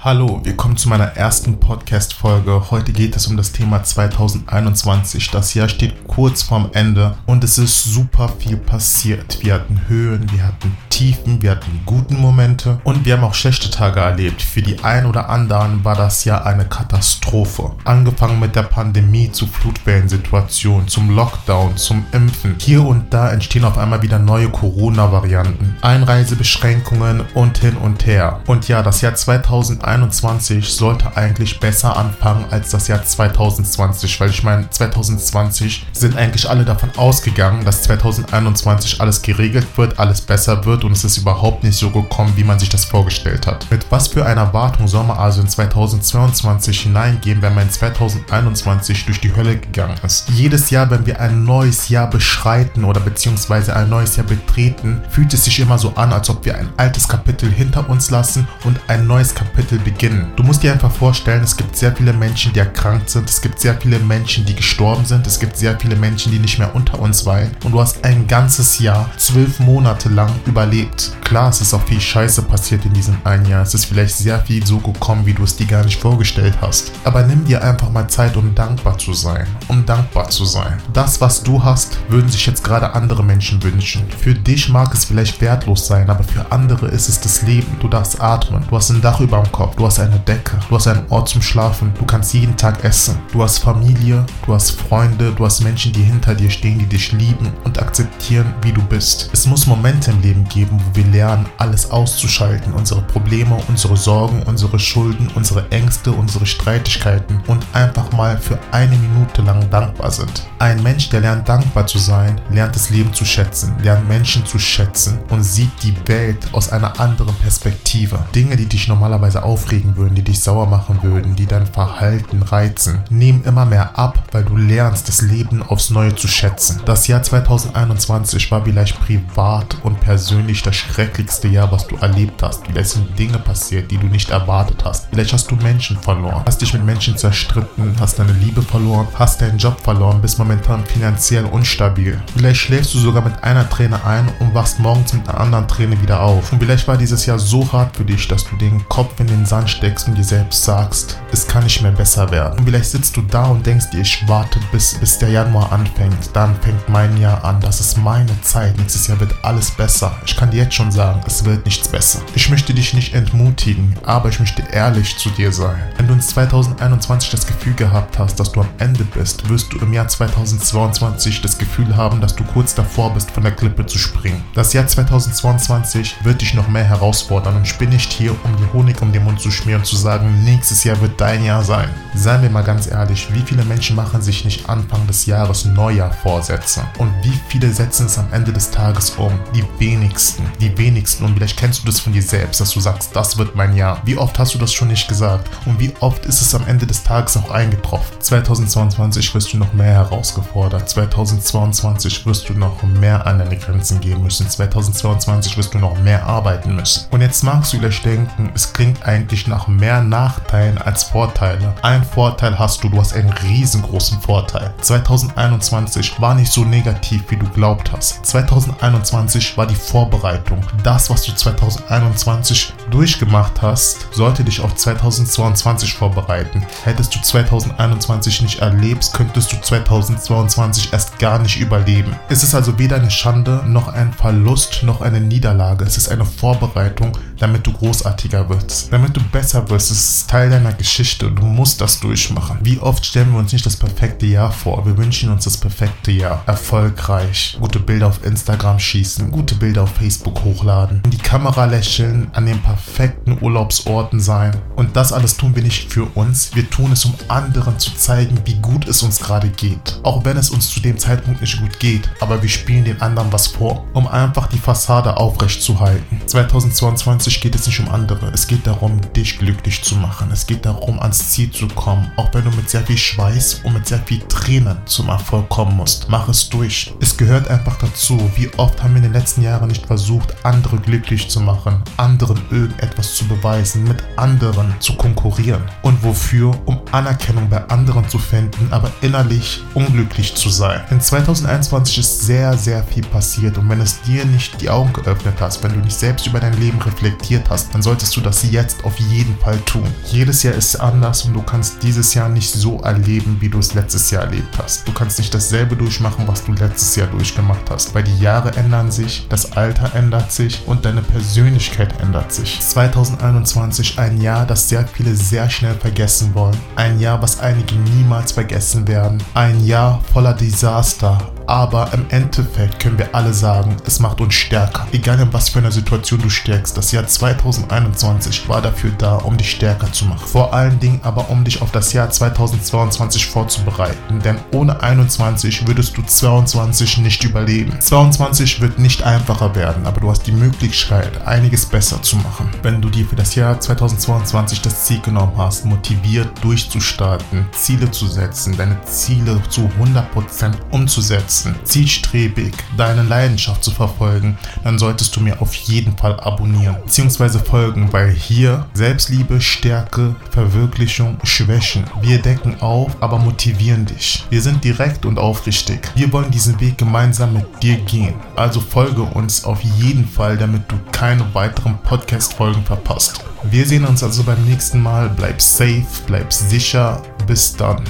Hallo, willkommen zu meiner ersten Podcast-Folge. Heute geht es um das Thema 2021. Das Jahr steht kurz vorm Ende und es ist super viel passiert. Wir hatten Höhen, wir hatten Tiefen, wir hatten guten Momente und wir haben auch schlechte Tage erlebt. Für die einen oder anderen war das Jahr eine Katastrophe. Angefangen mit der Pandemie zu Flutwellensituationen, zum Lockdown, zum Impfen. Hier und da entstehen auf einmal wieder neue Corona-Varianten, Einreisebeschränkungen und hin und her. Und ja, das Jahr 2021 2021 sollte eigentlich besser anfangen als das Jahr 2020, weil ich meine, 2020 sind eigentlich alle davon ausgegangen, dass 2021 alles geregelt wird, alles besser wird und es ist überhaupt nicht so gekommen, wie man sich das vorgestellt hat. Mit was für einer Erwartung soll man also in 2022 hineingehen, wenn man in 2021 durch die Hölle gegangen ist? Jedes Jahr, wenn wir ein neues Jahr beschreiten oder beziehungsweise ein neues Jahr betreten, fühlt es sich immer so an, als ob wir ein altes Kapitel hinter uns lassen und ein neues Kapitel Kapitel beginnen. Du musst dir einfach vorstellen, es gibt sehr viele Menschen, die erkrankt sind, es gibt sehr viele Menschen, die gestorben sind, es gibt sehr viele Menschen, die nicht mehr unter uns weilen und du hast ein ganzes Jahr, zwölf Monate lang überlebt. Klar, es ist auch viel Scheiße passiert in diesem einen Jahr. Es ist vielleicht sehr viel so gekommen, wie du es dir gar nicht vorgestellt hast. Aber nimm dir einfach mal Zeit, um dankbar zu sein. Um dankbar zu sein. Das, was du hast, würden sich jetzt gerade andere Menschen wünschen. Für dich mag es vielleicht wertlos sein, aber für andere ist es das Leben. Du darfst atmen. Du hast ein Dach über dem Kopf. Urlaub, du hast eine Decke, du hast einen Ort zum Schlafen, du kannst jeden Tag essen, du hast Familie, du hast Freunde, du hast Menschen, die hinter dir stehen, die dich lieben und akzeptieren, wie du bist. Es muss Momente im Leben geben, wo wir lernen, alles auszuschalten, unsere Probleme, unsere Sorgen, unsere Schulden, unsere Ängste, unsere Streitigkeiten und einfach mal für eine Minute lang dankbar sind. Ein Mensch, der lernt dankbar zu sein, lernt das Leben zu schätzen, lernt Menschen zu schätzen und sieht die Welt aus einer anderen Perspektive. Dinge, die dich normalerweise auf aufregen würden, die dich sauer machen würden, die dein Verhalten reizen, nehmen immer mehr ab, weil du lernst, das Leben aufs Neue zu schätzen. Das Jahr 2021 war vielleicht privat und persönlich das schrecklichste Jahr, was du erlebt hast. Vielleicht sind Dinge passiert, die du nicht erwartet hast. Vielleicht hast du Menschen verloren, hast dich mit Menschen zerstritten, hast deine Liebe verloren, hast deinen Job verloren, bist momentan finanziell unstabil. Vielleicht schläfst du sogar mit einer Träne ein und wachst morgens mit einer anderen Träne wieder auf. Und vielleicht war dieses Jahr so hart für dich, dass du den Kopf in den Sand steckst und dir selbst sagst, es kann nicht mehr besser werden. Und vielleicht sitzt du da und denkst dir, ich warte bis, bis der Januar anfängt. Dann fängt mein Jahr an. Das ist meine Zeit. Nächstes Jahr wird alles besser. Ich kann dir jetzt schon sagen, es wird nichts besser. Ich möchte dich nicht entmutigen, aber ich möchte ehrlich zu dir sein. Wenn du in 2021 das Gefühl gehabt hast, dass du am Ende bist, wirst du im Jahr 2022 das Gefühl haben, dass du kurz davor bist, von der Klippe zu springen. Das Jahr 2022 wird dich noch mehr herausfordern und ich bin nicht hier, um dir Honig um den Mund zu schmieren und zu sagen, nächstes Jahr wird dein Jahr sein. Seien wir mal ganz ehrlich, wie viele Menschen machen sich nicht Anfang des Jahres Neujahr Vorsätze? Und wie viele setzen es am Ende des Tages um? Die wenigsten. Die wenigsten. Und vielleicht kennst du das von dir selbst, dass du sagst, das wird mein Jahr. Wie oft hast du das schon nicht gesagt? Und wie oft ist es am Ende des Tages auch eingetroffen? 2022 wirst du noch mehr herausgefordert. 2022 wirst du noch mehr an deine Grenzen gehen müssen. 2022 wirst du noch mehr arbeiten müssen. Und jetzt magst du vielleicht denken, es klingt eigentlich eigentlich nach mehr Nachteilen als Vorteile. Ein Vorteil hast du, du hast einen riesengroßen Vorteil. 2021 war nicht so negativ, wie du glaubt hast. 2021 war die Vorbereitung. Das, was du 2021 durchgemacht hast, sollte dich auf 2022 vorbereiten. Hättest du 2021 nicht erlebt, könntest du 2022 erst gar nicht überleben. Es ist also weder eine Schande, noch ein Verlust, noch eine Niederlage. Es ist eine Vorbereitung, damit du großartiger wirst. Damit du besser wirst. Es ist Teil deiner Geschichte. Du musst das durchmachen. Wie oft stellen wir uns nicht das perfekte Jahr vor? Wir wünschen uns das perfekte Jahr. Erfolgreich. Gute Bilder auf Instagram schießen. Gute Bilder auf Facebook hochladen. In die Kamera lächeln. An den perfekten Urlaubsorten sein. Und das alles tun wir nicht für uns. Wir tun es, um anderen zu zeigen, wie gut es uns gerade geht. Auch wenn es uns zu dem Zeitpunkt nicht gut geht. Aber wir spielen den anderen was vor, um einfach die Fassade aufrecht zu halten. 2022 geht es nicht um andere. Es geht darum, dich glücklich zu machen. Es geht darum, ans Ziel zu kommen. Auch wenn du mit sehr viel Schweiß und mit sehr viel Tränen zum Erfolg kommen musst. Mach es durch. Es gehört einfach dazu. Wie oft haben wir in den letzten Jahren nicht versucht, andere glücklich zu machen, anderen irgendetwas zu beweisen, mit anderen zu konkurrieren. Und wofür? Um Anerkennung bei anderen zu finden, aber innerlich unglücklich zu sein. In 2021 ist sehr, sehr viel passiert und wenn es dir nicht die Augen geöffnet hast, wenn du nicht selbst über dein Leben reflektiert hast, dann solltest du das jetzt auf jeden Fall tun. Jedes Jahr ist anders und du kannst dieses Jahr nicht so erleben, wie du es letztes Jahr erlebt hast. Du kannst nicht dasselbe durchmachen, was du letztes Jahr durchgemacht hast, weil die Jahre ändern sich, das Alter ändert sich und deine Persönlichkeit ändert sich. 2021 ein Jahr, das sehr viele sehr schnell vergessen wollen. Ein Jahr, was einige niemals vergessen werden. Ein Jahr voller Desaster, aber im Endeffekt können wir alle sagen, es macht uns stärker. Egal in was für einer Situation du steckst, das Jahr 2021 war dafür da, um dich stärker zu machen. Vor allen Dingen aber, um dich auf das Jahr 2022 vorzubereiten, denn ohne 21 würdest du 22 nicht überleben. 22 wird nicht einfacher werden, aber du hast die Möglichkeit, einiges besser zu machen. Wenn du dir für das Jahr 2022 das Ziel genommen hast, motiviert durchzustarten, Ziele zu setzen, deine Ziele zu 100% umzusetzen, setzen, zielstrebig deine Leidenschaft zu verfolgen, dann solltest du mir auf jeden Fall abonnieren bzw. folgen, weil hier Selbstliebe, Stärke, Verwirklichung, Schwächen. Wir decken auf, aber motivieren dich. Wir sind direkt und aufrichtig. Wir wollen diesen Weg gemeinsam mit dir gehen. Also folge uns auf jeden Fall, damit du keine weiteren Podcast-Folgen verpasst. Wir sehen uns also beim nächsten Mal. Bleib safe, bleib sicher. Bis dann.